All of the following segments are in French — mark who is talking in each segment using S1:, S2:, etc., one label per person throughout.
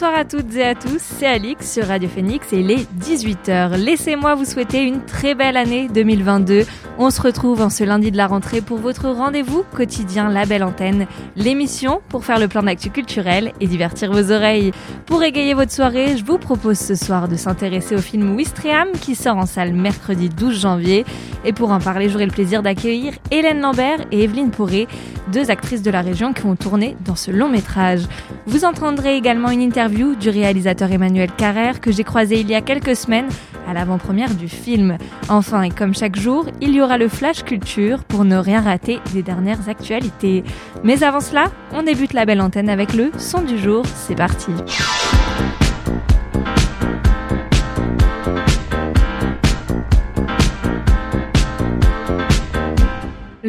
S1: Bonsoir à toutes et à tous, c'est Alix sur Radio Phoenix et il est 18h. Laissez-moi vous souhaiter une très belle année 2022. On se retrouve en ce lundi de la rentrée pour votre rendez-vous quotidien La Belle Antenne, l'émission pour faire le plan d'actu culturel et divertir vos oreilles. Pour égayer votre soirée, je vous propose ce soir de s'intéresser au film Wistreham qui sort en salle mercredi 12 janvier. Et pour en parler, j'aurai le plaisir d'accueillir Hélène Lambert et Evelyne Pourré, deux actrices de la région qui ont tourné dans ce long métrage. Vous entendrez également une interview du réalisateur Emmanuel Carrère que j'ai croisé il y a quelques semaines à l'avant-première du film. Enfin, et comme chaque jour, il y aura le Flash Culture pour ne rien rater des dernières actualités. Mais avant cela, on débute la belle antenne avec le son du jour. C'est parti.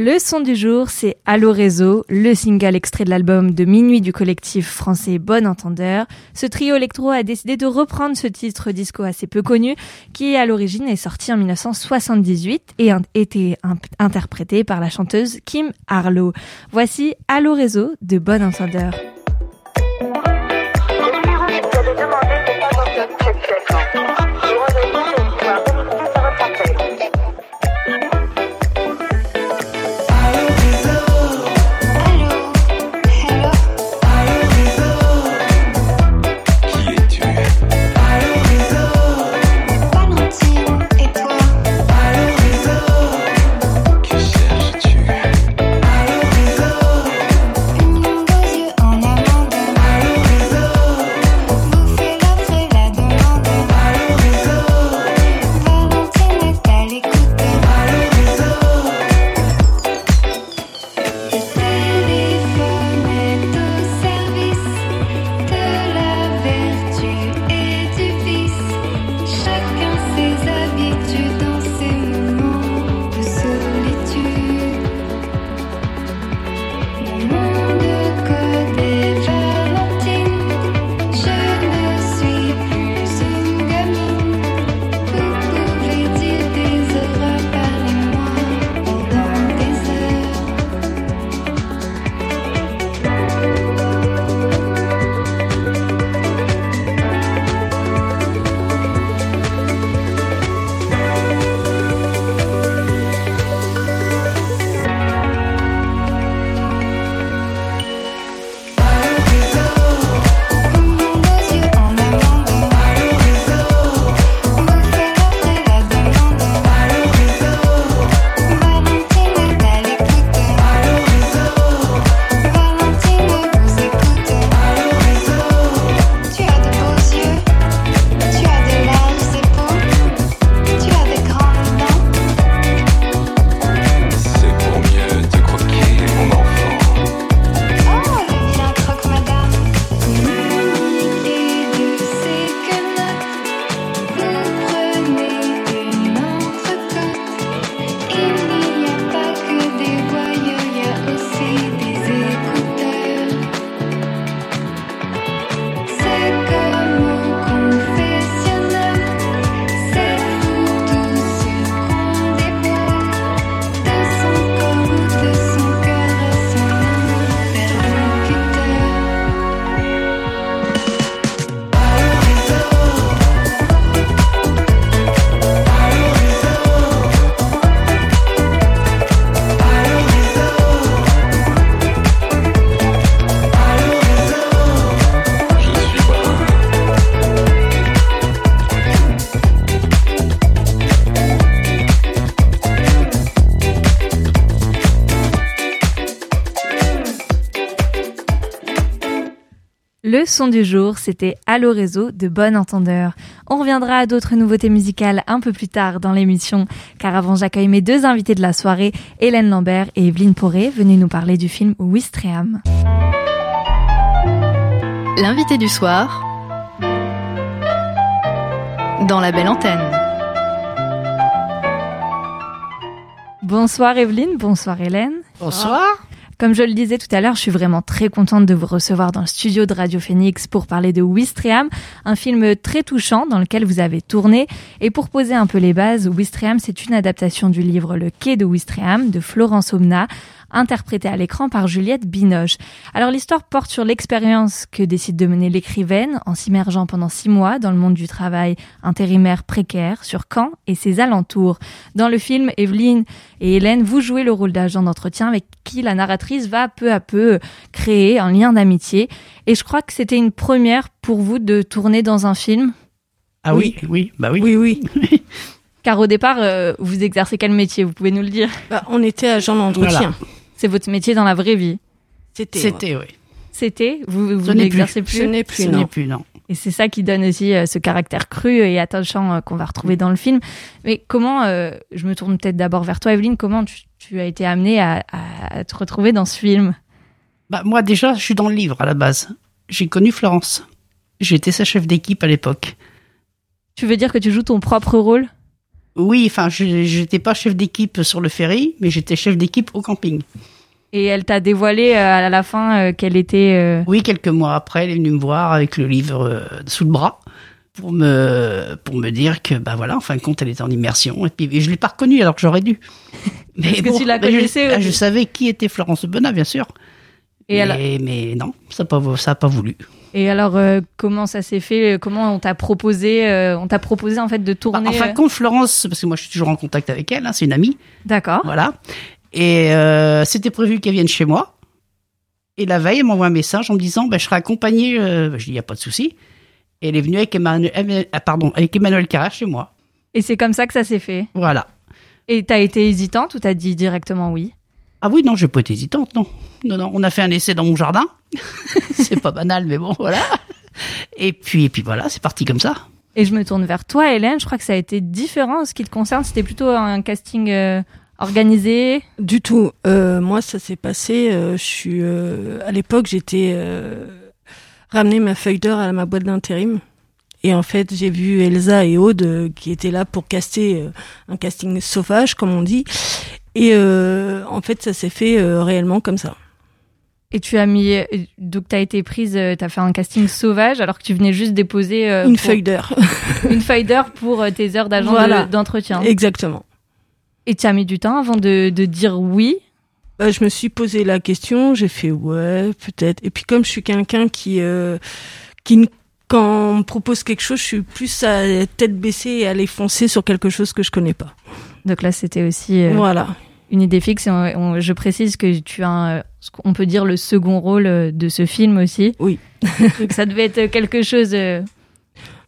S1: Le son du jour, c'est Allo Réseau, le single extrait de l'album de minuit du collectif français Bon Entendeur. Ce trio électro a décidé de reprendre ce titre disco assez peu connu, qui à l'origine est sorti en 1978 et a été interprété par la chanteuse Kim Harlow. Voici Allo Réseau de Bon Entendeur. son du jour, c'était Allo Réseau de Bon Entendeur. On reviendra à d'autres nouveautés musicales un peu plus tard dans l'émission, car avant j'accueille mes deux invités de la soirée, Hélène Lambert et Evelyne Poré, venues nous parler du film Wistreham.
S2: L'invité du soir dans la belle antenne.
S1: Bonsoir Evelyne, bonsoir Hélène.
S3: Bonsoir.
S1: Comme je le disais tout à l'heure, je suis vraiment très contente de vous recevoir dans le studio de Radio Phoenix pour parler de Wistriam, un film très touchant dans lequel vous avez tourné. Et pour poser un peu les bases, Wistriam, c'est une adaptation du livre Le quai de Wistriam de Florence Omna, interprétée à l'écran par Juliette Binoche. Alors l'histoire porte sur l'expérience que décide de mener l'écrivaine en s'immergeant pendant six mois dans le monde du travail intérimaire précaire sur Caen et ses alentours. Dans le film, Evelyne et Hélène, vous jouez le rôle d'agent d'entretien avec qui la narratrice va peu à peu créer un lien d'amitié. Et je crois que c'était une première pour vous de tourner dans un film?
S3: Ah oui, oui, bah oui.
S4: Oui, oui.
S1: Car au départ, euh, vous exercez quel métier? Vous pouvez nous le dire
S4: Bah, on était agent d'entretien.
S1: C'est votre métier dans la vraie vie.
S4: C'était.
S3: C'était, oui.
S1: C'était? Vous, vous n'exercez
S4: Ce
S1: plus,
S4: n'est
S3: Ce
S4: plus,
S3: n'est
S4: non.
S3: plus, non.
S1: Et c'est ça qui donne aussi euh, ce caractère cru et attachant euh, qu'on va retrouver dans le film. Mais comment, euh, je me tourne peut-être d'abord vers toi, Evelyne, comment tu, tu as été amenée à, à te retrouver dans ce film?
S3: Bah, moi, déjà, je suis dans le livre, à la base. J'ai connu Florence. J'étais sa chef d'équipe à l'époque.
S1: Tu veux dire que tu joues ton propre rôle?
S3: Oui, enfin, je j'étais pas chef d'équipe sur le ferry, mais j'étais chef d'équipe au camping.
S1: et elle t'a dévoilé euh, à la fin euh, qu'elle était... euh,
S3: Oui, quelques mois après, elle est venue me voir avec le livre sous le bras pour me pour me dire que bah voilà, en fin de compte, elle était en immersion. Et puis et je l'ai pas reconnue alors que j'aurais dû. Mais
S1: Parce que tu la
S3: je-
S1: connaissais,
S3: ah,
S1: euh,
S3: je, savais qui était Florence Benat, bien sûr.
S1: Et
S3: mais,
S1: elle-
S3: mais non, ça a pas ça a pas voulu.
S1: Et alors, euh, comment ça s'est fait Comment on t'a proposé euh, On t'a proposé en fait de
S3: Bah,
S1: tourner
S3: en fin de
S1: euh,
S3: compte, Florence, parce que moi je suis toujours en contact avec elle, hein, c'est une amie,
S1: D'accord.
S3: voilà. Et euh, c'était prévu qu'elle vienne chez moi. Et la veille, elle m'envoie un message en me disant, bah, je serai accompagnée. euh, je dis, il n'y a pas de souci. Et elle est venue avec Emmanuel, Emmanuel- ah, pardon, avec Emmanuel Carrère chez moi.
S1: Et c'est comme ça que ça s'est fait.
S3: Voilà.
S1: Et t'as été hésitante ou t'as dit directement oui?
S3: Ah oui, non, je n'ai pas été hésitante, non. Non, non, on a fait un essai dans mon jardin. c'est pas banal, mais bon, voilà. Et puis, et puis voilà, c'est parti comme ça.
S1: Et je me tourne vers toi, Hélène. Je crois que ça a été différent en ce qui te concerne. C'était plutôt un casting euh, organisé.
S4: Du tout. Euh, moi, ça s'est passé. euh, je suis euh, à l'époque, j'étais euh, ramené ma feuille d'heure à ma boîte d'intérim. Et en fait, j'ai vu Elsa et Aude euh, qui étaient là pour caster euh, un casting sauvage, comme on dit. Et euh, en fait, ça s'est fait euh, réellement comme ça.
S1: Et tu as mis. euh, Donc t'as été prise, euh, t'as fait un casting sauvage alors que tu venais juste déposer euh,
S4: Une
S1: pour-
S4: feuille d'heure.
S1: une feuille d'heure pour tes heures d'agent
S4: Voilà.
S1: d'entretien.
S4: Exactement.
S1: Et tu as mis du temps avant de, de dire oui?
S4: Bah, je me suis posé la question, j'ai fait ouais, peut-être. Et puis comme je suis quelqu'un qui, qui ne- quand on me propose quelque chose, je suis plus à tête baissée et à aller foncer sur quelque chose que je connais pas.
S1: Donc là, c'était aussi euh,
S4: Voilà.
S1: une idée fixe. Et on- on- je précise que tu as, un- qu'on peut dire, le second rôle euh, de ce film aussi.
S4: Oui.
S1: Donc ça devait être quelque chose. euh,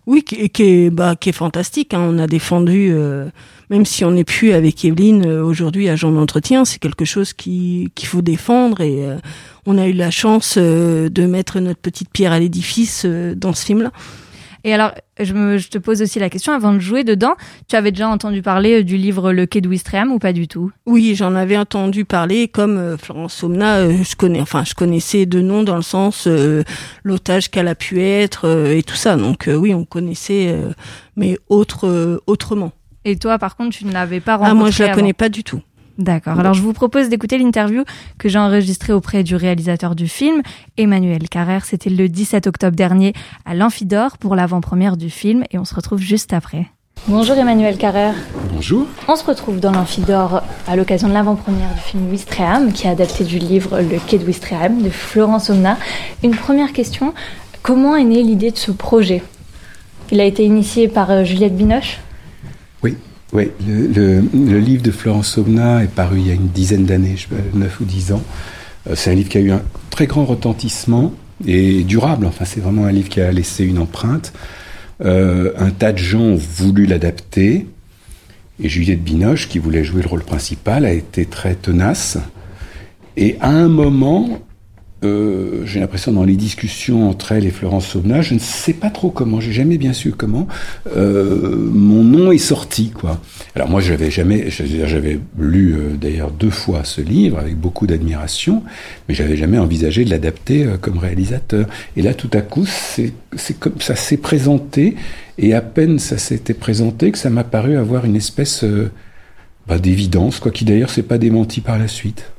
S4: Oui, qui, qui est, bah, qui est fantastique. Hein. On a défendu, euh, même si on n'est plus avec Evelyne aujourd'hui agent d'entretien, c'est quelque chose qui qu'il faut défendre et on a eu la chance de mettre notre petite pierre à l'édifice dans ce film-là.
S1: Et alors, je, me, je te pose aussi la question, avant de jouer dedans, tu avais déjà entendu parler euh, du livre Le Quai de Ouistreham ou pas du tout?
S4: Oui, j'en avais entendu parler. Comme euh, Florence Somna, euh, je connais, enfin, je connaissais de nom dans le sens euh, l'otage qu'elle a pu être et tout ça. Donc oui, on connaissait, mais autre, autrement.
S1: Et toi, par contre, tu ne l'avais pas rencontré
S4: Ah, moi, je la
S1: avant.
S4: connais pas du tout.
S1: D'accord. Alors, je vous propose d'écouter l'interview que j'ai enregistrée auprès du réalisateur du film, Emmanuel Carrère. C'était le 17 octobre dernier à l'Amphidore pour l'avant-première du film et on se retrouve juste après. Bonjour Emmanuel Carrère.
S5: Bonjour.
S1: On se retrouve dans l'Amphidore à l'occasion de l'avant-première du film Wistreham, qui est adapté du livre Le Quai de Wistreham de Florence Omna. Une première question, comment est née l'idée de ce projet? Il a été initié par euh, Juliette Binoche?
S5: Oui, oui. Le, le- le livre de Florence Somna est paru il y a une dizaine d'années, je sais pas, 9 ou 10 ans. Euh, C'est un livre qui a eu un très grand retentissement et durable. Enfin, c'est vraiment un livre qui a laissé une empreinte. Euh, un tas de gens ont voulu l'adapter. Et Juliette Binoche, qui voulait jouer le rôle principal, a été très tenace. Et à un moment, euh, j'ai l'impression dans les discussions entre elle et Florence Somna, je ne sais pas trop comment, j'ai jamais bien su comment, euh, mon nom est sorti quoi. Alors moi j'avais jamais, j'avais lu euh, d'ailleurs deux fois ce livre avec beaucoup d'admiration, mais j'avais jamais envisagé de l'adapter euh, comme réalisateur. Et là tout à coup c'est comme ça s'est présenté et à peine ça s'était présenté que ça m'a paru avoir une espèce euh, bah, d'évidence, quoi, qui d'ailleurs s'est pas démenti par la suite.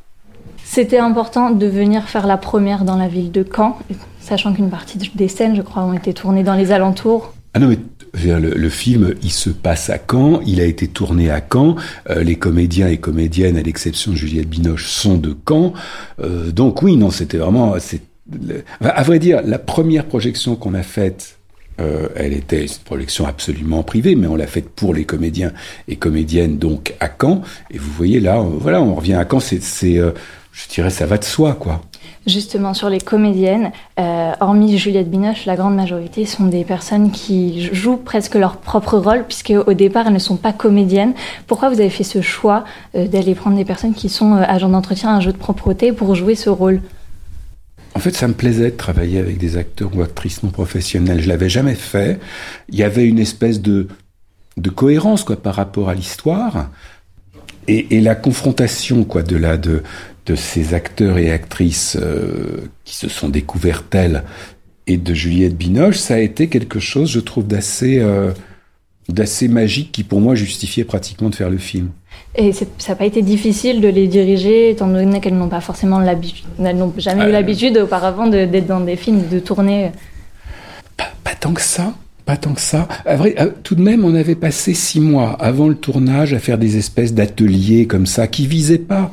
S6: C'était important de venir faire la première dans la ville de Caen, sachant qu'une partie des scènes, je crois, ont été tournées dans les alentours.
S5: Ah non, mais le, le, film, il se passe à Caen, il a été tourné à Caen, euh, les comédiens et comédiennes, à l'exception de Juliette Binoche, sont de Caen. Euh, donc oui, non, c'était vraiment... C'est, à vrai dire, la première projection qu'on a faite euh, elle était une projection absolument privée, mais on l'a faite pour les comédiens et comédiennes, donc à Caen. Et vous voyez là, euh, voilà, on revient à Caen, c'est, je dirais, ça va de soi, quoi.
S6: Justement, sur les comédiennes, hormis Juliette Binoche, la grande majorité sont des personnes qui jouent presque leur propre rôle, puisque au départ, elles ne sont pas comédiennes. Pourquoi vous avez fait ce choix d'aller prendre des personnes qui sont agents d'entretien, un jeu de propreté, pour jouer ce rôle?
S5: En fait, ça me plaisait de travailler avec des acteurs ou actrices non professionnels. Je l'avais jamais fait. Il y avait une espèce de, de cohérence quoi par rapport à l'histoire et, et, la confrontation quoi de la de de ces acteurs et actrices euh, qui se sont découverts tels et de Juliette Binoche, ça a été quelque chose, je trouve, d'assez euh, d'assez magique qui pour moi justifiait pratiquement de faire le film.
S6: Et ça n'a pas été difficile de les diriger, étant donné qu'elles n'ont pas forcément l'habitude, elles n'ont jamais eu euh, l'habitude auparavant d'être dans des films, de tourner.
S5: Pas, pas, tant que ça. Pas tant que ça. À vrai, tout de même, on avait passé six mois avant le tournage à faire des espèces d'ateliers comme ça, qui visaient pas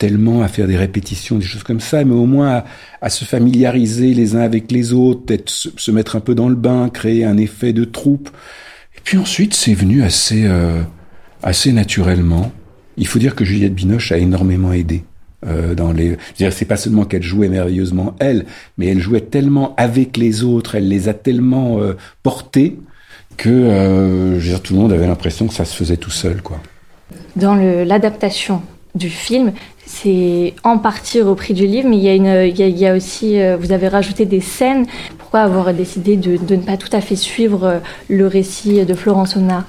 S5: tellement à faire des répétitions, des choses comme ça, mais au moins à, se familiariser les uns avec les autres, peut-être se, mettre un peu dans le bain, créer un effet de troupe. Et puis ensuite, c'est venu assez, euh, assez naturellement. Il faut dire que Juliette Binoche a énormément aidé. Euh, dans les, c'est pas seulement qu'elle jouait merveilleusement elle, mais elle jouait tellement avec les autres, elle les a tellement euh, portés que, je veux dire, tout le monde avait l'impression que ça se faisait tout seul, quoi.
S6: Dans l'adaptation du film, c'est en partie repris du livre, mais il y a, aussi, euh, vous avez rajouté des scènes. Pourquoi avoir décidé de, ne pas tout à fait suivre euh, le récit de Florence Omna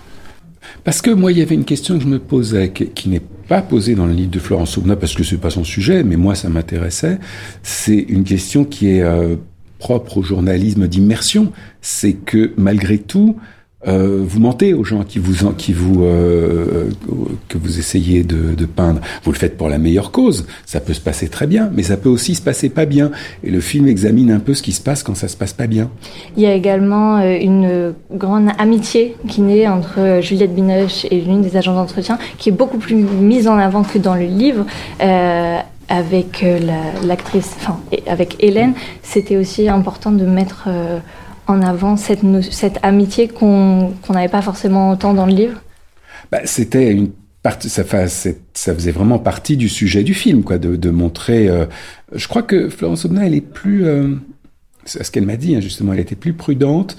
S5: Parce que moi, il y avait une question que je me posais, qui, n'est pas posée dans le livre de Florence Omna, parce que c'est pas son sujet, mais moi, ça m'intéressait. C'est une question qui est euh, propre au journalisme d'immersion. C'est que malgré tout, euh, vous mentez aux gens qui vous, qui vous, euh, que vous essayez de, de, peindre. Vous le faites pour la meilleure cause. Ça peut se passer très bien, mais ça peut aussi se passer pas bien. Et le film examine un peu ce qui se passe quand ça se passe pas bien.
S6: Il y a également euh, une grande amitié qui naît entre Juliette Binoche et l'une des agents d'entretien, qui est beaucoup plus mise en avant que dans le livre. Euh, avec l'actrice, la, enfin, avec Hélène, c'était aussi important de mettre en avant cette, amitié qu'on n'avait pas forcément autant dans le livre?
S5: Bah, C'était une partie, ça, faisait vraiment partie du sujet du film, quoi, de, montrer. Euh, je crois que Florence Obna, elle est plus, euh, c'est ce qu'elle m'a dit, hein, justement, elle était plus prudente,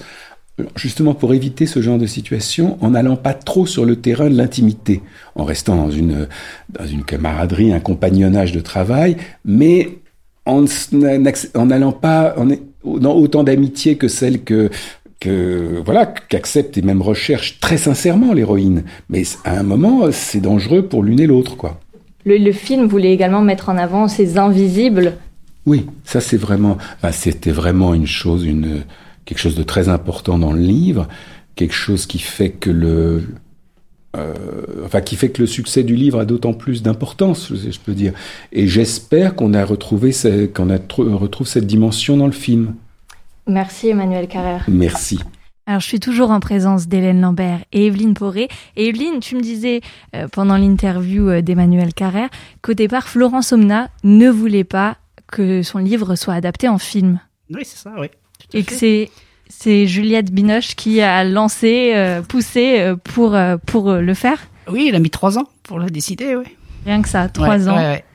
S5: justement pour éviter ce genre de situation, en n'allant pas trop sur le terrain de l'intimité, en restant dans une dans une camaraderie, un compagnonnage de travail, mais en n'allant pas, en, dans autant d'amitié que celle que que voilà qu'accepte et même recherche très sincèrement l'héroïne. Mais à un moment, c'est dangereux pour l'une et l'autre, quoi.
S6: Le, le, film voulait également mettre en avant ces invisibles.
S5: Oui, ça c'est vraiment, enfin, c'était vraiment une chose, une quelque chose de très important dans le livre, quelque chose qui fait que le euh, enfin qui fait que le succès du livre a d'autant plus d'importance, je, je, peux dire. Et j'espère qu'on a retrouvé qu'on retrouve cette dimension dans le film.
S6: Merci Emmanuel Carrère.
S5: Merci.
S1: Alors, je suis toujours en présence d'Hélène Lambert et Evelyne Poré. Et Evelyne, tu me disais euh, pendant l'interview euh, d'Emmanuel Carrère qu'au départ, Florence Omna ne voulait pas que son livre soit adapté en film.
S3: Oui, c'est ça, oui.
S1: Et que c'est c'est Juliette Binoche qui a lancé, euh, poussé euh, pour, euh, pour le faire
S3: Oui, il a mis trois ans pour le décider, oui.
S1: Rien que ça, trois
S3: ouais,
S1: ans.
S3: Ouais, ouais.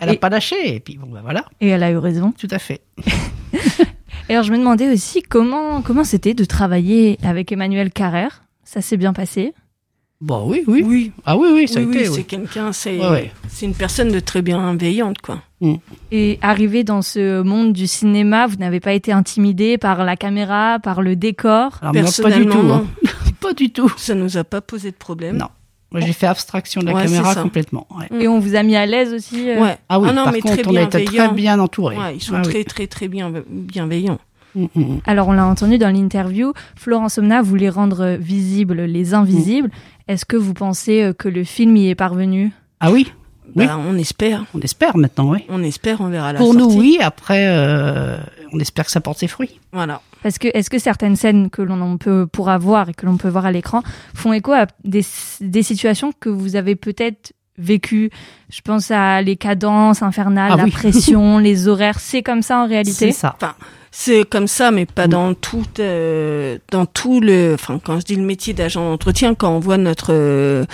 S3: Elle n'a pas lâché, et puis bon, ben voilà.
S1: Et elle a eu raison.
S3: Tout à fait.
S1: et alors, je me demandais aussi comment comment c'était de travailler avec Emmanuel Carrère. Ça s'est bien passé
S3: Bon, oui, oui.
S4: Oui.
S3: Ah oui, oui, ça
S4: oui,
S3: a été.
S4: Oui, c'est quelqu'un, c'est ouais, c'est une personne de très bienveillante, quoi.
S1: Mm. Et arrivé dans ce monde du cinéma, vous n'avez pas été intimidé par la caméra, par le décor?
S3: Alors, Personnellement, pas du tout. Hein. pas du tout.
S4: Ça nous a pas posé de problème.
S3: Non. Moi, j'ai fait abstraction de la ouais, caméra complètement. Ouais.
S1: Et on vous a mis à l'aise aussi
S4: euh... ouais.
S3: Ah oui,
S4: ah non,
S3: par
S4: mais
S3: contre,
S4: très
S3: on a été très bien entourés.
S4: Ouais, ils sont
S3: ah,
S4: très,
S3: oui.
S4: très, très bien, bienveillants.
S3: Mm, mm.
S1: Alors, on l'a entendu dans l'interview, Florence Omna voulait rendre visibles les invisibles. Est-ce que vous pensez euh, que le film y est parvenu?
S3: Ah oui, Oui.
S4: Bah, on espère.
S3: on espère maintenant, oui.
S4: On espère, on verra la
S3: Pour
S4: sortie.
S3: nous, oui. Après, euh, on espère que ça porte ses fruits.
S4: Voilà.
S1: Parce que est-ce que certaines scènes que l'on peut pourra voir et que l'on peut voir à l'écran font écho à des, des situations que vous avez peut-être vécues? Je pense à les cadences infernales,
S3: Ah
S1: la
S3: oui.
S1: pression, les horaires. C'est comme ça en réalité?
S3: C'est ça.
S4: C'est comme ça, mais pas
S3: Mm.
S4: dans tout, euh, dans tout le. Enfin, quand je dis le métier d'agent d'entretien, quand on voit notre euh,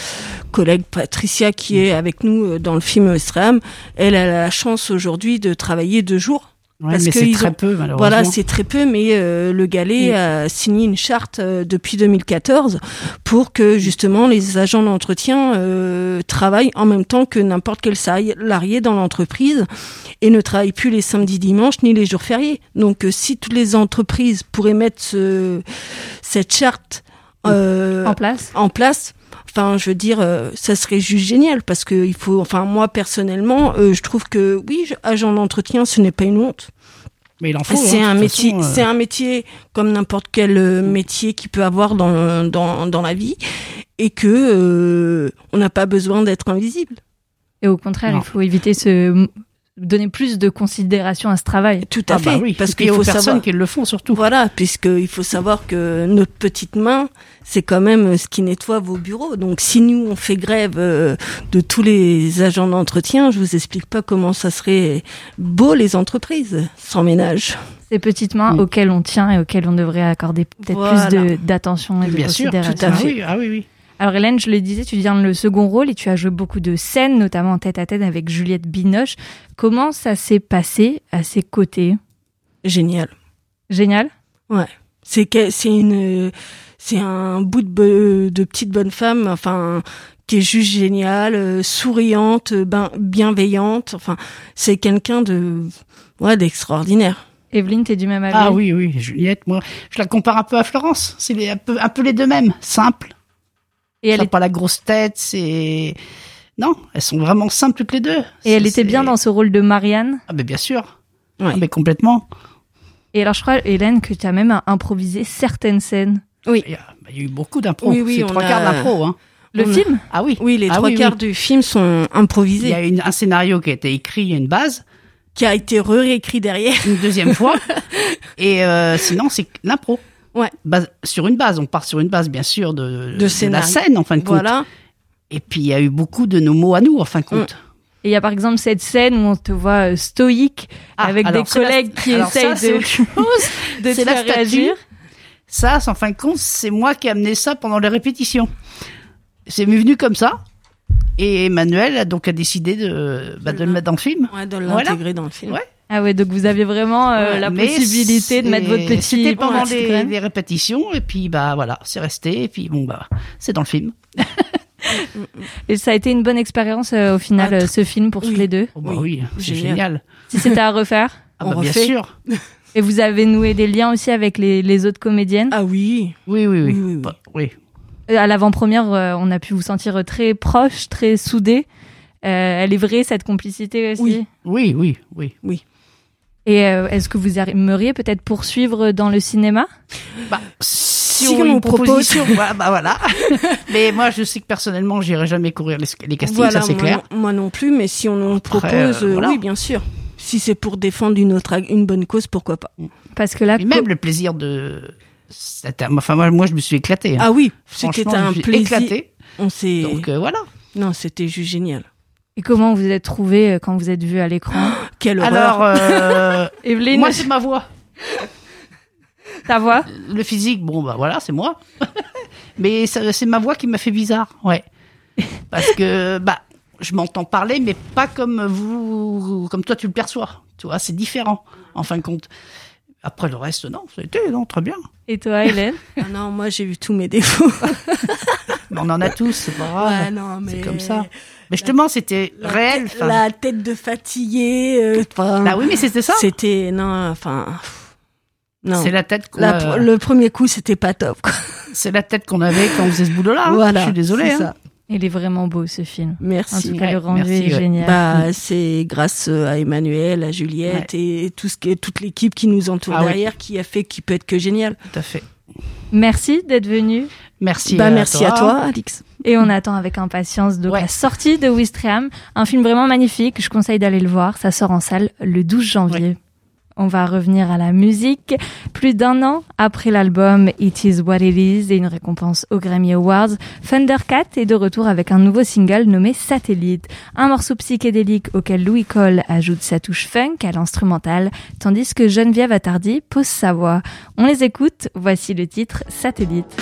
S4: collègue Patricia qui est avec nous euh, dans le film Stram, elle a la chance aujourd'hui de travailler deux jours.
S3: Ouais,
S4: Parce
S3: mais c'est très
S4: ont-
S3: peu, malheureusement.
S4: Voilà, c'est très peu, mais euh, le Galet a signé une charte euh, depuis 2014 pour que justement les agents d'entretien euh, travaillent en même temps que n'importe quel salarié dans l'entreprise et ne travaillent plus les samedis, dimanches ni les jours fériés. Donc, euh, si toutes les entreprises pourraient mettre ce- cette charte euh,
S1: en place
S4: en place. Enfin, je veux dire, euh, ça serait juste génial parce que il faut. Enfin, moi personnellement, euh, je trouve que oui, je- agent d'entretien, ce n'est pas une honte.
S3: Mais il en faut.
S4: C'est
S3: hein,
S4: un métier,
S3: euh,
S4: c'est un métier comme n'importe quel euh, métier qu'il peut avoir dans dans dans la vie, et que euh, on n'a pas besoin d'être invisible.
S1: Et au contraire,
S3: Non.
S1: il faut éviter ce donner plus de considération à ce travail.
S4: Tout à
S3: Ah
S4: fait,
S3: bah oui,
S4: parce qu'il
S3: aux
S4: faut
S3: personnes
S4: savoir.
S3: qui le font surtout.
S4: Voilà, puisqu'il faut savoir que notre petite main, c'est quand même ce qui nettoie vos bureaux. Donc si nous, on fait grève euh, de tous les agents d'entretien, je vous explique pas comment ça serait beau les entreprises sans ménage.
S1: Ces petites mains
S3: Mm.
S1: auxquelles on tient et auxquelles on devrait accorder peut-être
S4: Voilà.
S1: plus de- d'attention et de
S3: Bien sûr,
S1: considération.
S4: tout à
S3: Ah
S4: fait.
S3: oui, ah oui, oui.
S1: Alors Hélène, je le disais, tu viens le second rôle et tu as joué beaucoup de scènes, notamment en tête à tête avec Juliette Binoche. Comment ça s'est passé à ses côtés?
S4: Génial.
S1: Génial?
S4: C'est que c'est une c'est un bout de de petite bonne femme enfin qui est juste géniale, euh, souriante, ben, bienveillante, enfin c'est quelqu'un de ouais d'extraordinaire.
S1: Evelyne, t'es du même avis?
S3: Ah oui, oui, Juliette, moi, je la compare un peu à Florence. C'est un peu, un peu les deux mêmes, simple.
S1: Et
S3: Elle
S1: est-
S3: pas la grosse tête, c'est. Non, elles sont vraiment simples toutes les deux.
S1: et elle était bien dans ce rôle de Marianne?
S3: Ah, mais bien sûr.
S4: Ouais.
S3: Ah, mais complètement.
S1: Et alors je crois, Hélène, que tu as même improvisé certaines scènes.
S3: Il y a, bah, il y a eu beaucoup d'impro.
S4: Oui, oui,
S3: c'est trois
S4: a-
S3: quarts d'impro. Hein.
S1: Le
S4: On
S1: film?
S3: Ah oui.
S4: Oui, les
S3: Ah
S4: trois
S3: oui,
S4: quarts
S3: oui.
S4: du film sont
S3: Il
S4: improvisés,
S3: y a une- un scénario qui a été écrit, il y a une base,
S4: qui a été réécrit derrière.
S3: une deuxième fois, et euh, sinon c'est l'impro.
S4: Ouais.
S3: Base- sur une base, on part sur une base bien sûr de,
S4: De
S3: la scène en fin de compte.
S4: Voilà.
S3: Et puis il y a eu beaucoup de nos mots à nous en fin de compte.
S1: Et il y a par exemple cette scène où on te voit euh, stoïque
S3: Ah,
S1: avec des
S3: c'est la-
S1: collègues qui
S3: alors ça,
S1: essayent
S3: c'est
S1: de,
S3: autre chose.
S1: de te faire réagir.
S3: Ça, en fin de compte, c'est moi qui ai amené ça pendant les répétitions. C'est venu comme ça. Et Emmanuel a donc a décidé de, bah, de le mettre dans le film.
S4: Ouais, de
S3: Voilà.
S4: l'intégrer dans le film.
S3: Ouais.
S1: Ah ouais, donc vous aviez vraiment euh,
S3: Ouais,
S1: la possibilité de mettre votre petit.
S3: C'était pendant les répétitions, et puis bah voilà, c'est resté, et puis bon bah c'est dans le film.
S1: Et ça a été une bonne expérience euh, au final,
S4: Ah,
S1: euh, ce film pour
S4: oui.
S1: tous les deux.
S3: Oh, bah
S4: Oui,
S3: c'est
S4: génial.
S3: génial.
S1: Si c'était à refaire.
S3: Ah
S4: On
S3: bah, bien
S4: refait.
S3: sûr.
S1: Et vous avez noué des liens aussi avec les, les autres comédiennes?
S4: Ah oui.
S3: Oui, oui, oui.
S4: Oui, oui, oui.
S3: Bah, oui.
S1: À l'avant-première, euh, on a pu vous sentir très proches, très soudés. Euh, elle est vraie, cette complicité aussi?
S4: Oui.
S3: Oui, oui, oui.
S1: Et euh, est-ce que vous aimeriez peut-être poursuivre dans le cinéma?
S3: Bah, si,
S4: Si
S3: on
S4: on propose.
S3: voilà, bah voilà. Mais moi, je sais que personnellement, j'irai jamais courir les, les castings,
S4: Voilà,
S3: ça c'est clair.
S4: non- moi non plus, mais si on nous
S3: Après,
S4: propose,
S3: euh,
S4: euh,
S3: voilà.
S4: oui, bien sûr. Si c'est pour défendre une autre, une bonne cause, pourquoi pas.
S1: Parce que là,
S3: Et même le plaisir de. Enfin, moi, moi, je me suis éclaté. hein.
S4: Ah oui, c'était un plaisir.
S3: éclaté.
S4: On s'est.
S3: Donc euh, voilà.
S4: Non, c'était juste génial.
S1: Et comment vous êtes trouvé quand vous êtes vu à l'écran
S4: Quelle
S3: Alors,
S4: horreur.
S3: euh,
S1: Evelyne,
S3: moi, c'est ma voix.
S1: ta voix
S3: Le physique, bon, bah voilà, c'est moi. mais c'est ma voix qui m'a fait bizarre, ouais. Parce que, bah, je m'entends parler, mais pas comme vous, comme toi tu le perçois. Tu vois, c'est différent, en fin de compte. Après le reste, non, c'était non, très bien.
S1: Et toi, Hélène
S4: Ah non, moi j'ai vu tous mes défauts.
S3: Mais on en a tous, c'est pas grave.
S4: Ouais, non, mais
S3: c'est comme ça. Mais justement, c'était
S4: La
S3: réel.
S4: La tête de fatigué. euh,
S3: Bah oui, mais c'était ça.
S4: C'était non, enfin. Non.
S3: C'est la tête qu'on
S4: La-
S3: a-
S4: Le premier coup, c'était pas top. quoi.
S3: c'est la tête qu'on avait quand on faisait ce boulot-là. hein.
S4: Voilà.
S3: Je suis désolée.
S4: c'est
S3: hein.
S4: ça.
S1: Il est vraiment beau ce film.
S4: Merci.
S1: En tout cas,
S3: Ouais,
S1: le rendu
S3: merci,
S1: est
S3: ouais.
S1: génial.
S4: Bah, c'est grâce à Emmanuel, à Juliette et tout ce qui est, toute l'équipe qui nous entoure
S3: Ah oui.
S4: derrière qui a fait qu'il peut être que génial.
S3: Tout à fait.
S1: Merci d'être venu
S3: Merci.
S4: bah,
S3: à
S4: merci à toi, Alix.
S1: et on attend avec impatience la sortie de Wistreham, un film vraiment magnifique. Je conseille d'aller le voir. Ça sort en salle le 12 janvier. On va revenir à la musique. Plus d'un an après l'album It Is What It Is et une récompense aux Grammy Awards, Thundercat est de retour avec un nouveau single nommé Satellite, un morceau psychédélique auquel Louis Cole ajoute sa touche funk à l'instrumental, tandis que Geneviève Attardi pose sa voix. On les écoute, voici le titre Satellite.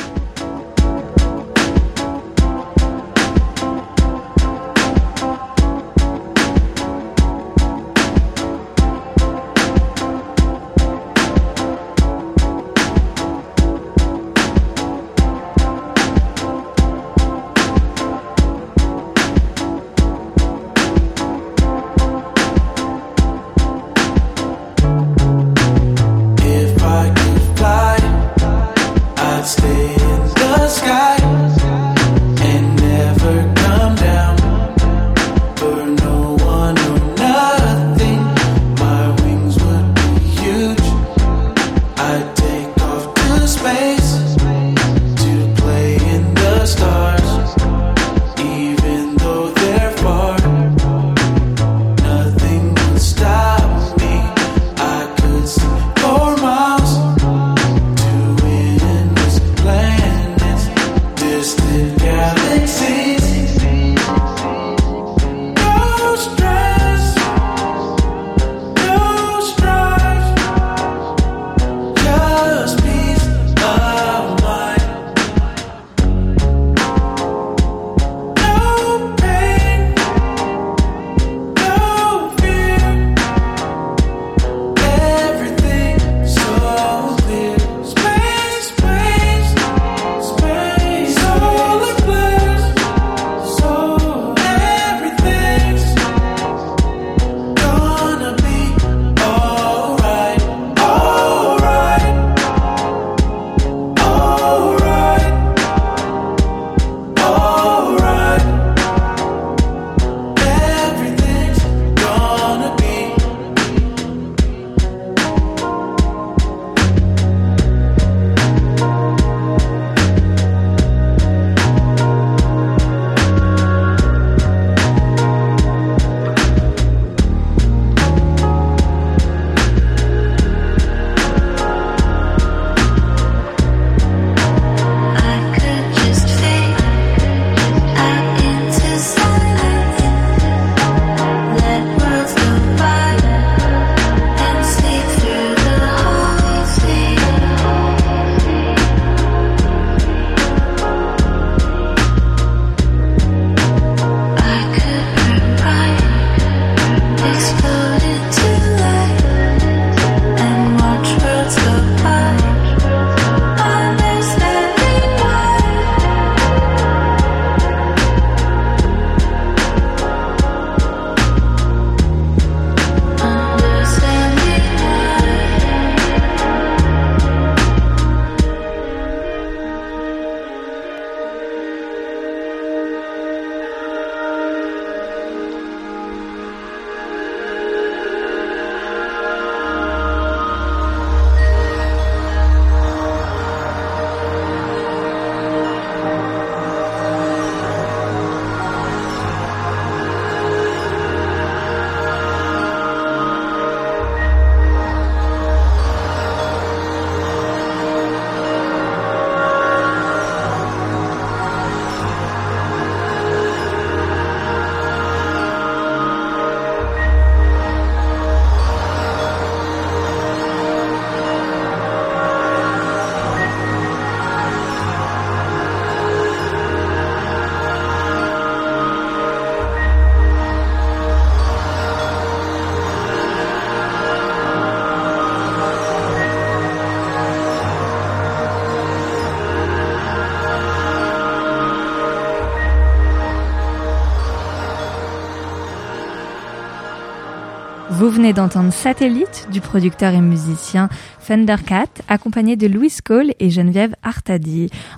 S1: Vous venez d'entendre Satellite du producteur et musicien Thundercat, accompagné de Louis Cole et Geneviève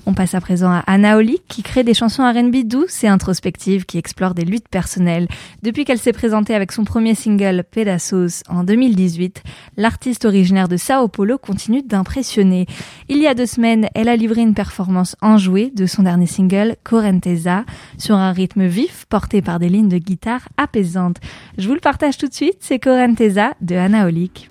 S1: On passe à présent à Anna Oli, qui crée des chansons R&B douces et introspectives qui explorent des luttes personnelles. Depuis qu'elle s'est présentée avec son premier single Pedazos en 2018, l'artiste originaire de Sao Paulo continue d'impressionner. Il y a deux semaines, elle a livré une performance enjouée de son dernier single Correnteza sur un rythme vif porté par des lignes de guitare apaisantes. Je vous le partage tout de suite, c'est Correnteza de Anna Olic.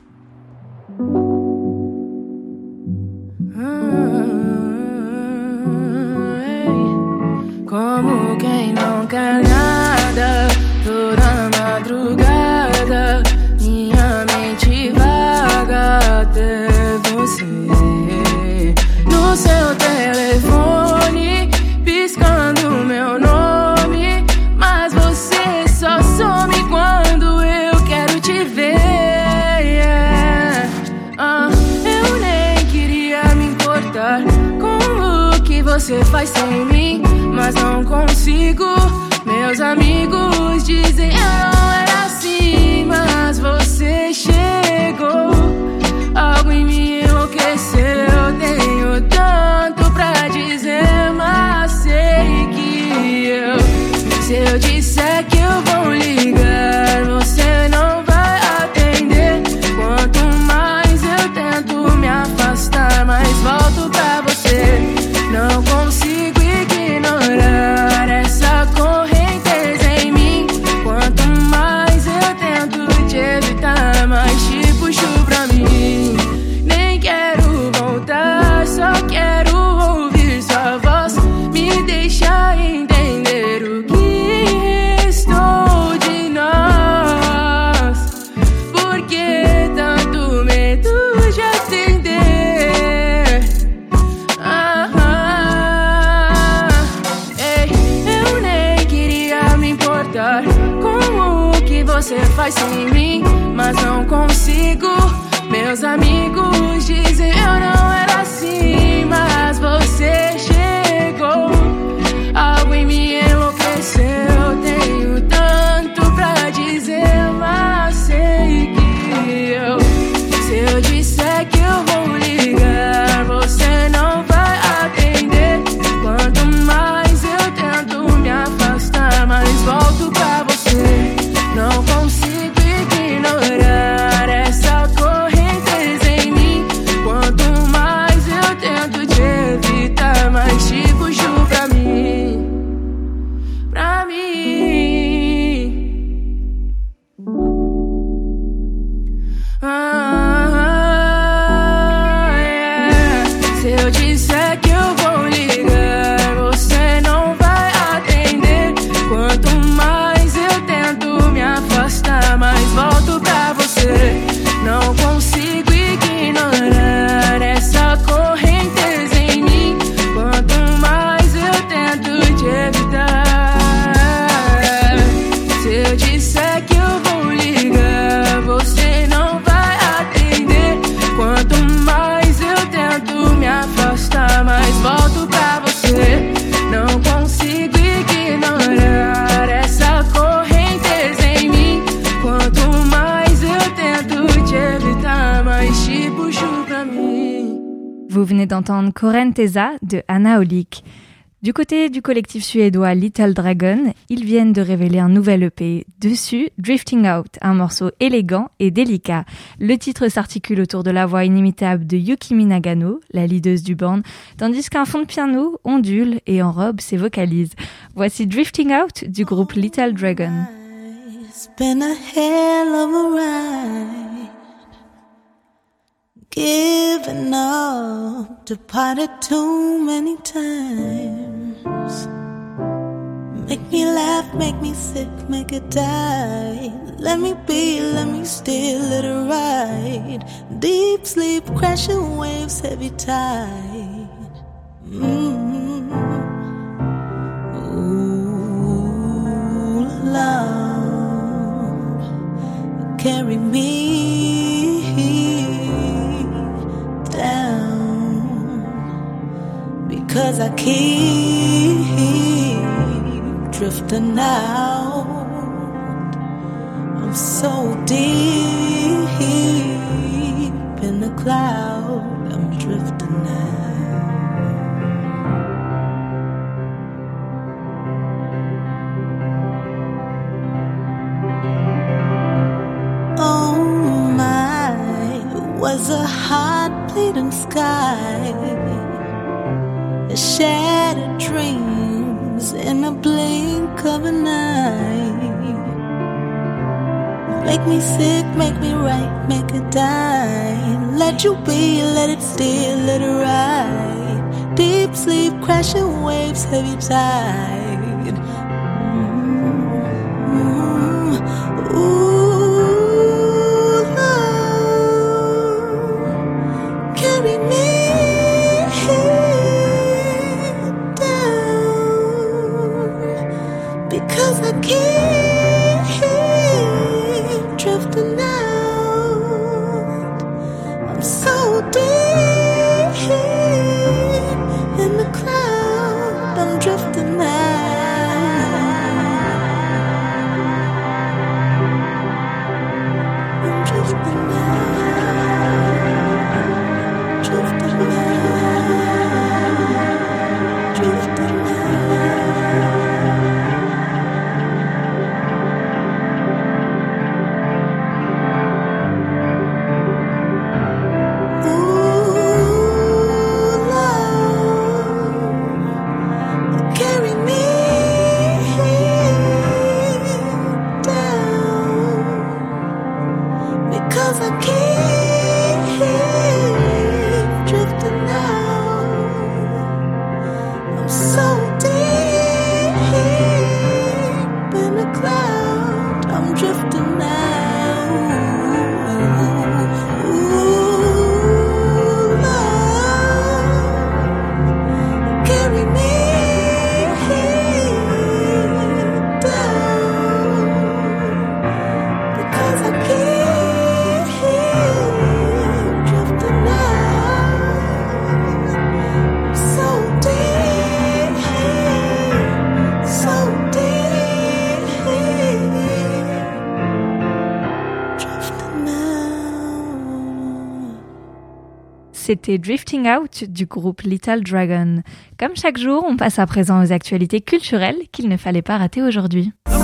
S7: Como quem não quer nada, toda madrugada, minha mente vaga até você. No seu telefone, piscando meu nome, mas você só some quando eu quero te ver. Ah, eu nem queria me importar com o que você faz sem mim mas não consigo. Meus amigos dizem eu não era assim, mas você chegou. Algo em mim enlouqueceu. Eu tenho tanto pra dizer, mas sei que eu, se eu disser que eu vou ligar,
S1: Du côté du collectif suédois Little Dragon, ils viennent de révéler un nouvel EP. Dessus, Drifting Out, un morceau élégant et délicat. Le titre s'articule autour de la voix inimitable de Yukimi Nagano, la leaduse du band, tandis qu'un fond de piano ondule et enrobe ses vocalises. Voici Drifting Out du groupe Little Dragon.
S8: Make me laugh, make me sick, make it die. Let me be, let me still let it ride. Deep sleep, crashing waves, heavy tide. Mm. Ooh, love, carry me because I keep drifting out. I'm so deep in the cloud, I'm drifting out. Oh was a heart bleeding sky, a shattered dreams in a blink of an eye. Make me sick, make me right, make it die. Let you be, let it steal, let it ride. Deep sleep, crashing waves, heavy tide.
S1: C'était Drifting Out du groupe Little Dragon. Comme chaque jour, on passe à présent aux actualités culturelles qu'il ne fallait pas rater aujourd'hui.
S9: I'm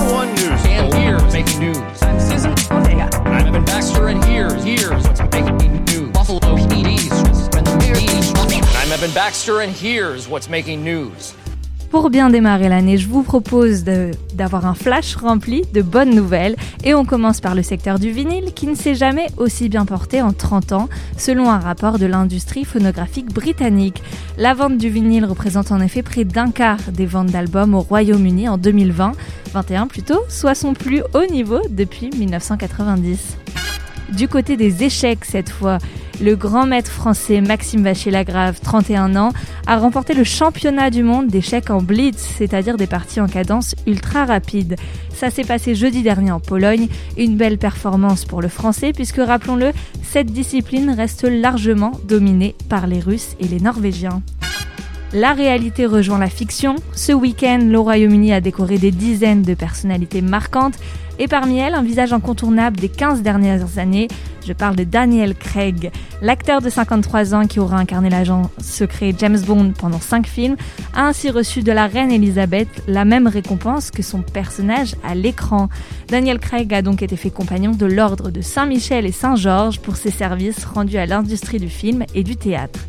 S9: Evan Baxter, and here's what's making news.
S1: Pour bien démarrer l'année, je vous propose d'avoir un flash rempli de bonnes nouvelles. Et on commence par le secteur du vinyle qui ne s'est jamais aussi bien porté en 30 ans, selon un rapport de l'industrie phonographique britannique. La vente du vinyle représente en effet près d'un quart des ventes d'albums au Royaume-Uni en 2020, 21 plutôt, soit son plus haut niveau depuis 1990. Du côté des échecs cette fois, le grand maître français Maxime Vachier-Lagrave, 31 ans, a remporté le championnat du monde d'échecs en blitz, c'est-à-dire des parties en cadence ultra rapide. Ça s'est passé jeudi dernier en Pologne, une belle performance pour le français puisque rappelons-le, cette discipline reste largement dominée par les Russes et les Norvégiens. La réalité rejoint la fiction. Ce week-end, le Royaume-Uni a décoré des dizaines de personnalités marquantes et parmi elles, un visage incontournable des 15 dernières années. Je parle de Daniel Craig, l'acteur de 53 ans qui aura incarné l'agent secret James Bond pendant 5 films, a ainsi reçu de la reine Elisabeth la même récompense que son personnage à l'écran. Daniel Craig a donc été fait compagnon de l'ordre de Saint-Michel et Saint-Georges pour ses services rendus à l'industrie du film et du théâtre.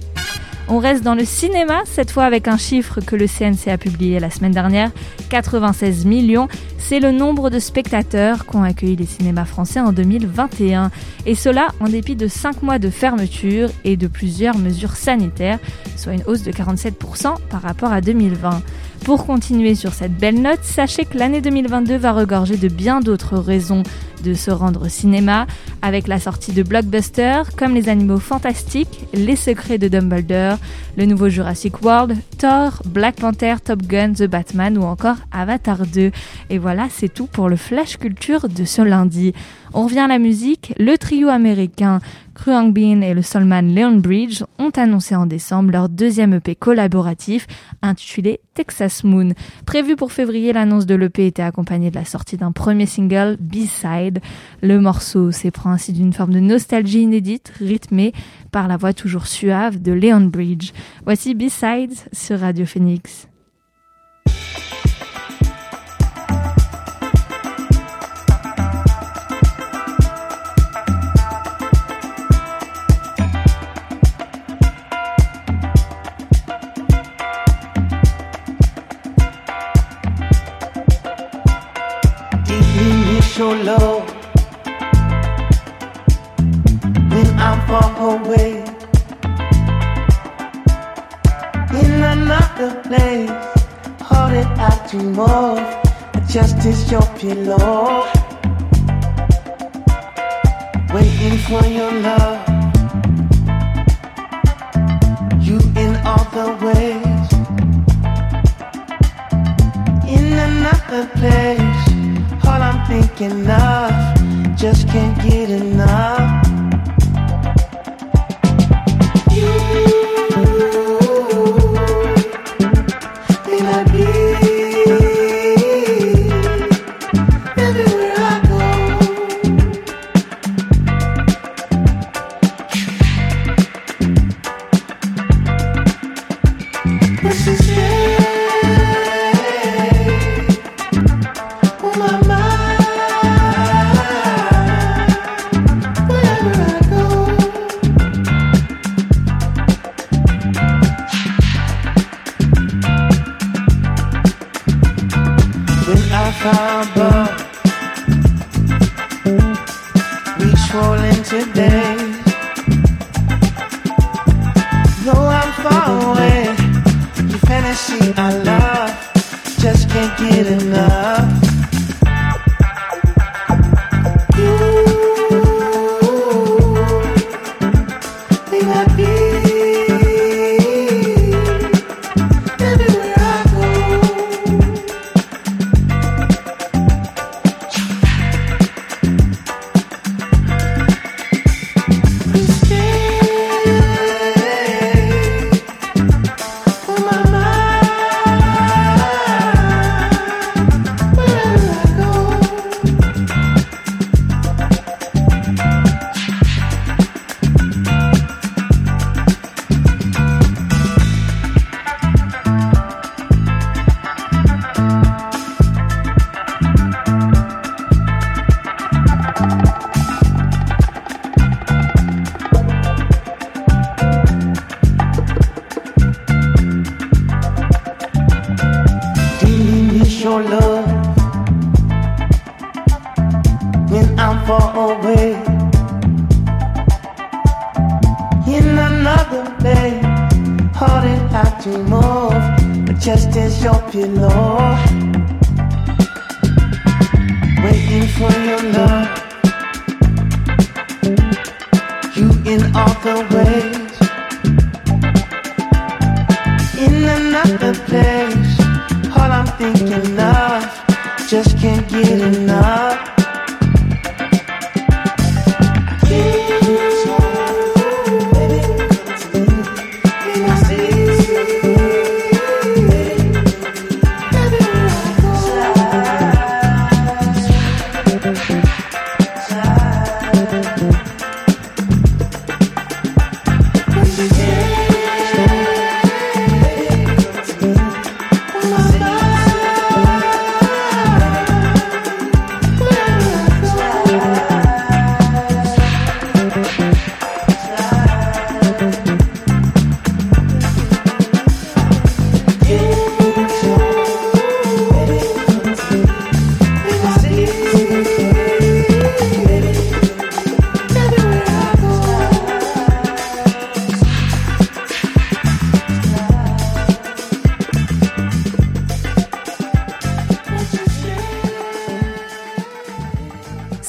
S1: On reste dans le cinéma, cette fois avec un chiffre que le CNC a publié la semaine dernière, 96 millions. C'est le nombre de spectateurs qu'ont accueilli les cinémas français en 2021. Et cela en dépit de 5 mois de fermeture et de plusieurs mesures sanitaires, soit une hausse de 47% par rapport à 2020. Pour continuer sur cette belle note, sachez que l'année 2022 va regorger de bien d'autres raisons de se rendre au cinéma, avec la sortie de blockbusters comme Les Animaux Fantastiques, Les Secrets de Dumbledore, le nouveau Jurassic World, Thor, Black Panther, Top Gun, The Batman ou encore Avatar 2. Et voilà, c'est tout pour le Flash Culture de ce lundi. On revient à la musique. Le trio américain Kruang Bin et le soulman Leon Bridge ont annoncé en décembre leur deuxième EP collaboratif intitulé Texas Moon. Prévu pour février, l'annonce de l'EP était accompagnée de la sortie d'un premier single, B-Side. Le morceau s'éprend ainsi d'une forme de nostalgie inédite, rythmée par la voix toujours suave de Leon Bridge. Voici B-Side sur Radio Phoenix.
S10: So low when I'm far away. In another place, holding out to more. Just as your pillow, waiting for your love. You in all the ways. In another place pink enough, just can't get enough. You.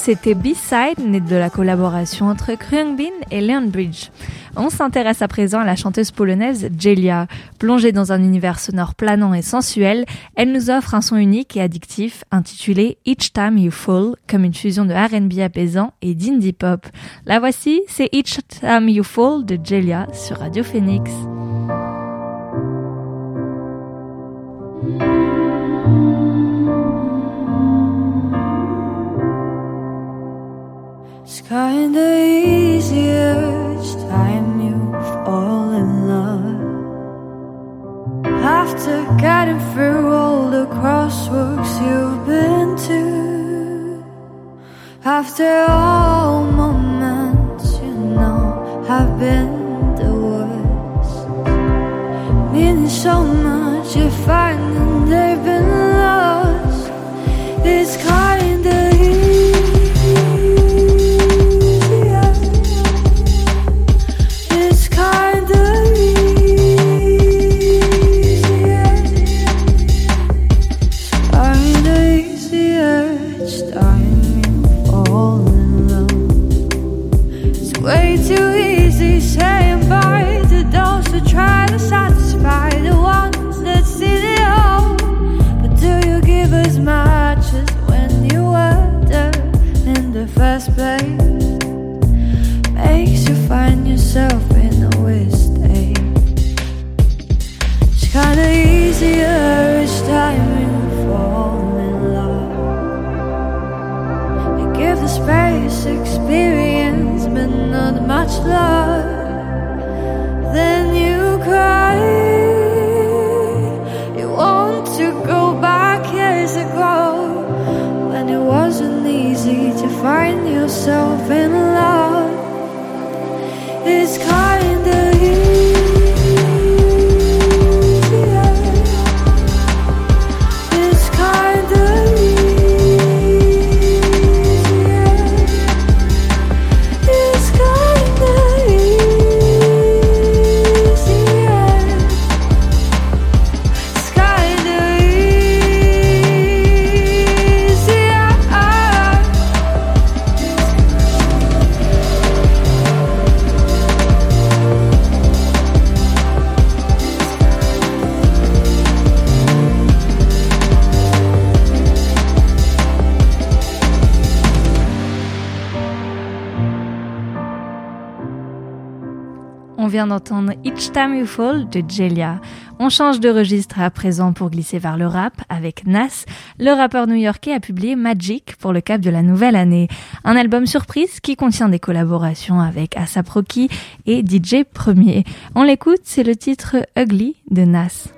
S10: C'était B-Side, né de la collaboration entre Bin et Leon Bridge.
S1: On s'intéresse à présent à la chanteuse polonaise Jelia. Plongée dans un univers sonore planant et sensuel, elle nous offre un son unique et addictif intitulé Each Time You Fall, comme une fusion de R&B apaisant et d'indie pop. La voici, c'est Each Time You Fall de Jelia sur Radio Phoenix.
S11: It's kinda easier each time you fall in love. After getting through all the crossworks you've been to, after all moments you know have been the worst, meaning so much you find and they've been lost. It's kinda
S1: d'entendre Each Time You Fall de Jelia. On change de registre à présent pour glisser vers le rap avec Nas. Le rappeur new-yorkais a publié Magic pour le cap de la nouvelle année. Un album surprise qui contient des collaborations avec ASAP Rocky et DJ Premier. On l'écoute, c'est le titre Ugly de Nas.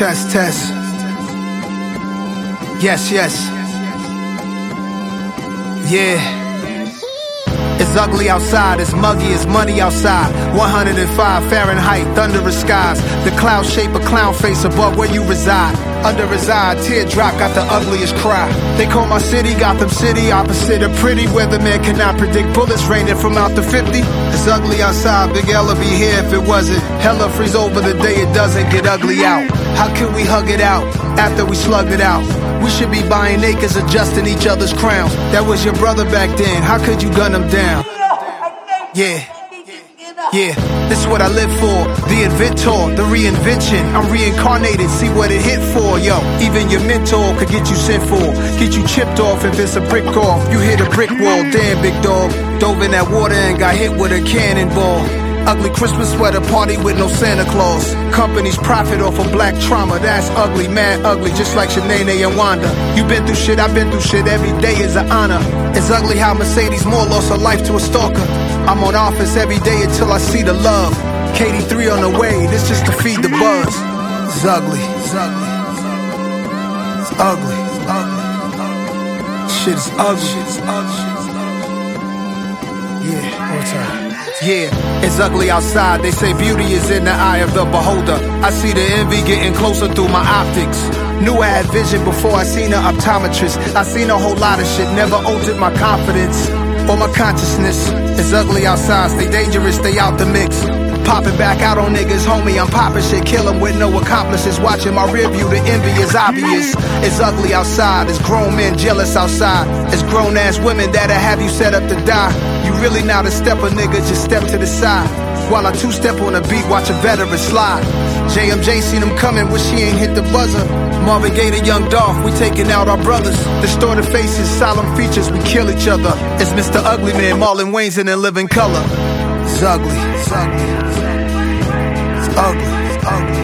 S12: Test, test. Yes, yes. Yeah. It's ugly outside, it's muggy, it's money outside. 105 Fahrenheit, thunderous skies. The cloud shape a clown face above where you reside. Under his eye, teardrop got the ugliest cry. They call my city Gotham City, opposite of pretty. Weatherman cannot predict bullets raining from out the 50. It's ugly outside, Big L be here if it wasn't. Hella freeze over the day it doesn't get ugly out. How can we hug it out after we slugged it out? We should be buying acres, adjusting each other's crowns. That was your brother back then. How could you gun him down? Yeah. Yeah, this is what I live for. The inventor, the reinvention. I'm reincarnated, see what it hit for. Yo, even your mentor could get you sent for. Get you chipped off if it's a brick off. You hit a brick wall, damn big dog. Dove in that water and got hit with a cannonball. Ugly Christmas sweater party with no Santa Claus. Companies profit off of black trauma. That's ugly, mad ugly, just like Shanae and Wanda. You been through shit, I've been through shit. Every day is an honor. It's ugly how Mercedes Moore lost her life to a stalker. I'm on office every day until I see the love. KD3 on the way, this just to feed the buzz. It's ugly. It's ugly. It's ugly. It's ugly. Shit is ugly. Shit is ugly. Yeah. Yeah, it's ugly outside. They say beauty is in the eye of the beholder. I see the envy getting closer through my optics. Knew I had vision before I seen an optometrist. I seen a whole lot of shit, never altered my confidence or my consciousness. It's ugly outside, stay dangerous, stay out the mix. Popping back out on niggas, homie, I'm popping shit, kill with no accomplices. Watching my rear view, the envy is obvious. It's ugly outside, it's grown men jealous outside. It's grown ass women that'll have you set up to die. You really not a stepper, nigga, just step to the side. While I two step on the beat, watch a veteran slide. JMJ seen him coming, wish he ain't hit the buzzer. Marvin Gaye, the young Dolph, we taking out our brothers. Distorted faces, solemn features, we kill each other. It's Mr. Ugly Man, Marlon Wayne's in living color. It's ugly, it's ugly. It's ugly, it's ugly.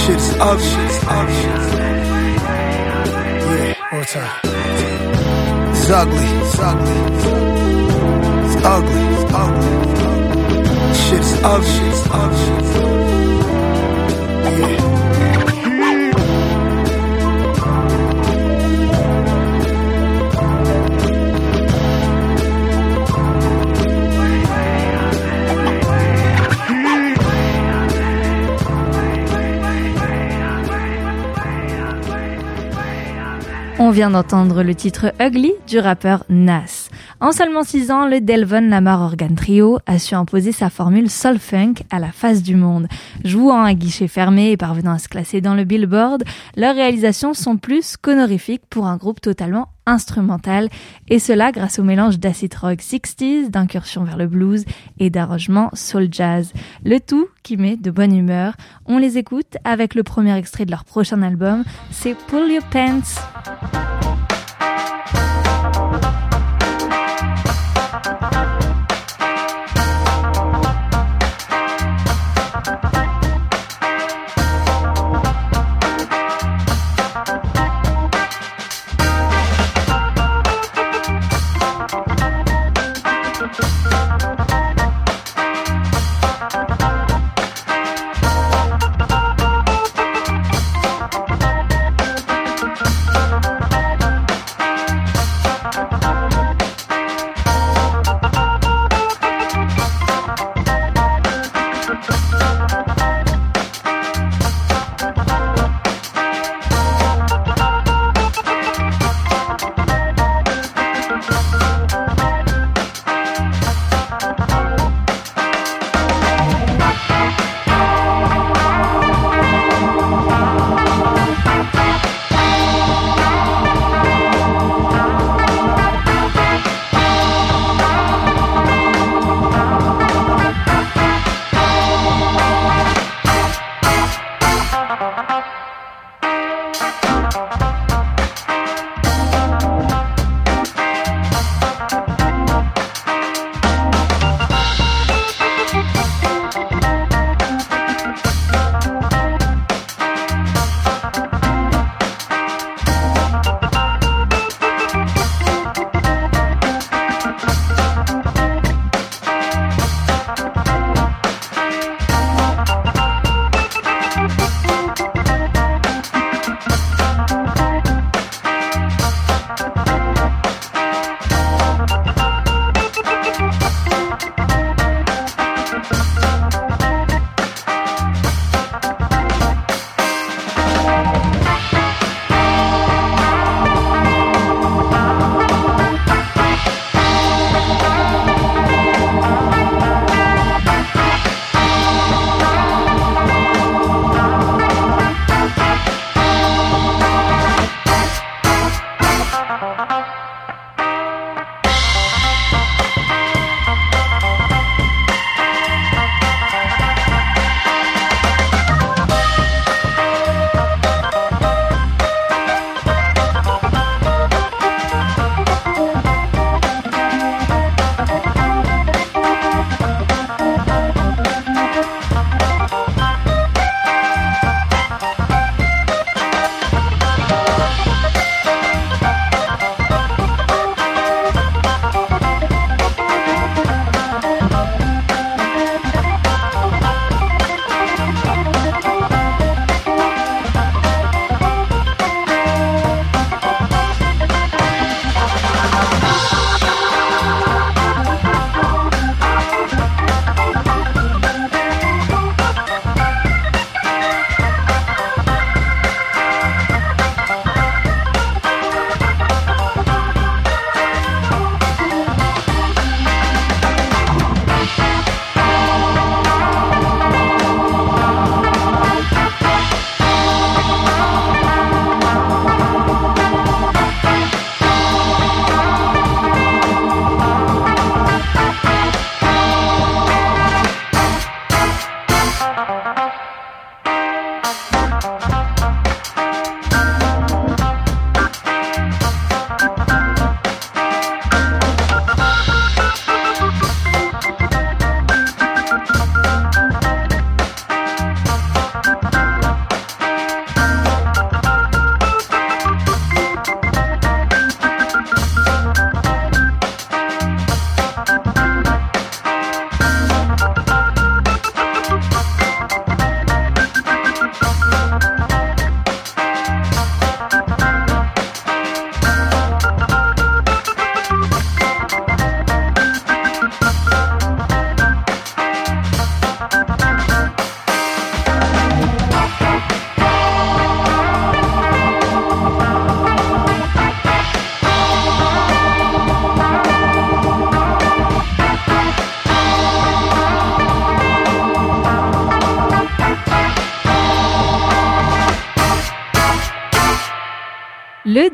S12: Shit's ugly, it's ugly. Yeah, one time. It's ugly, it's ugly. It's ugly, it's ugly. Shit's ugly, it's ugly.
S1: On vient d'entendre le titre Ugly du rappeur Nas. En seulement 6 ans, le Delvon Lamar Organ Trio a su imposer sa formule soul funk à la face du monde. Jouant à guichet fermé et parvenant à se classer dans le Billboard, leurs réalisations sont plus qu'honorifiques pour un groupe totalement instrumental, et cela grâce au mélange d'acid rock 60s, d'incursion vers le blues et d'arrangement soul jazz. Le tout qui met de bonne humeur. On les écoute avec le premier extrait de leur prochain album, c'est Pull Your Pants.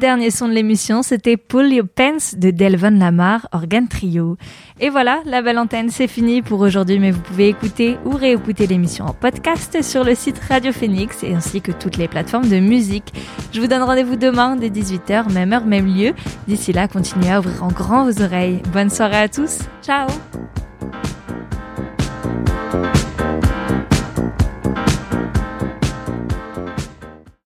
S1: Dernier son de l'émission, c'était Pull Your Pants de Delvon Lamar, organe trio. Et voilà, la belle antenne, c'est fini pour aujourd'hui, mais vous pouvez écouter ou réécouter l'émission en podcast sur le site Radio Phoenix et ainsi que toutes les plateformes de musique. Je vous donne rendez-vous demain dès 18h, même heure, même lieu. D'ici là, continuez à ouvrir en grand vos oreilles. Bonne soirée à tous. Ciao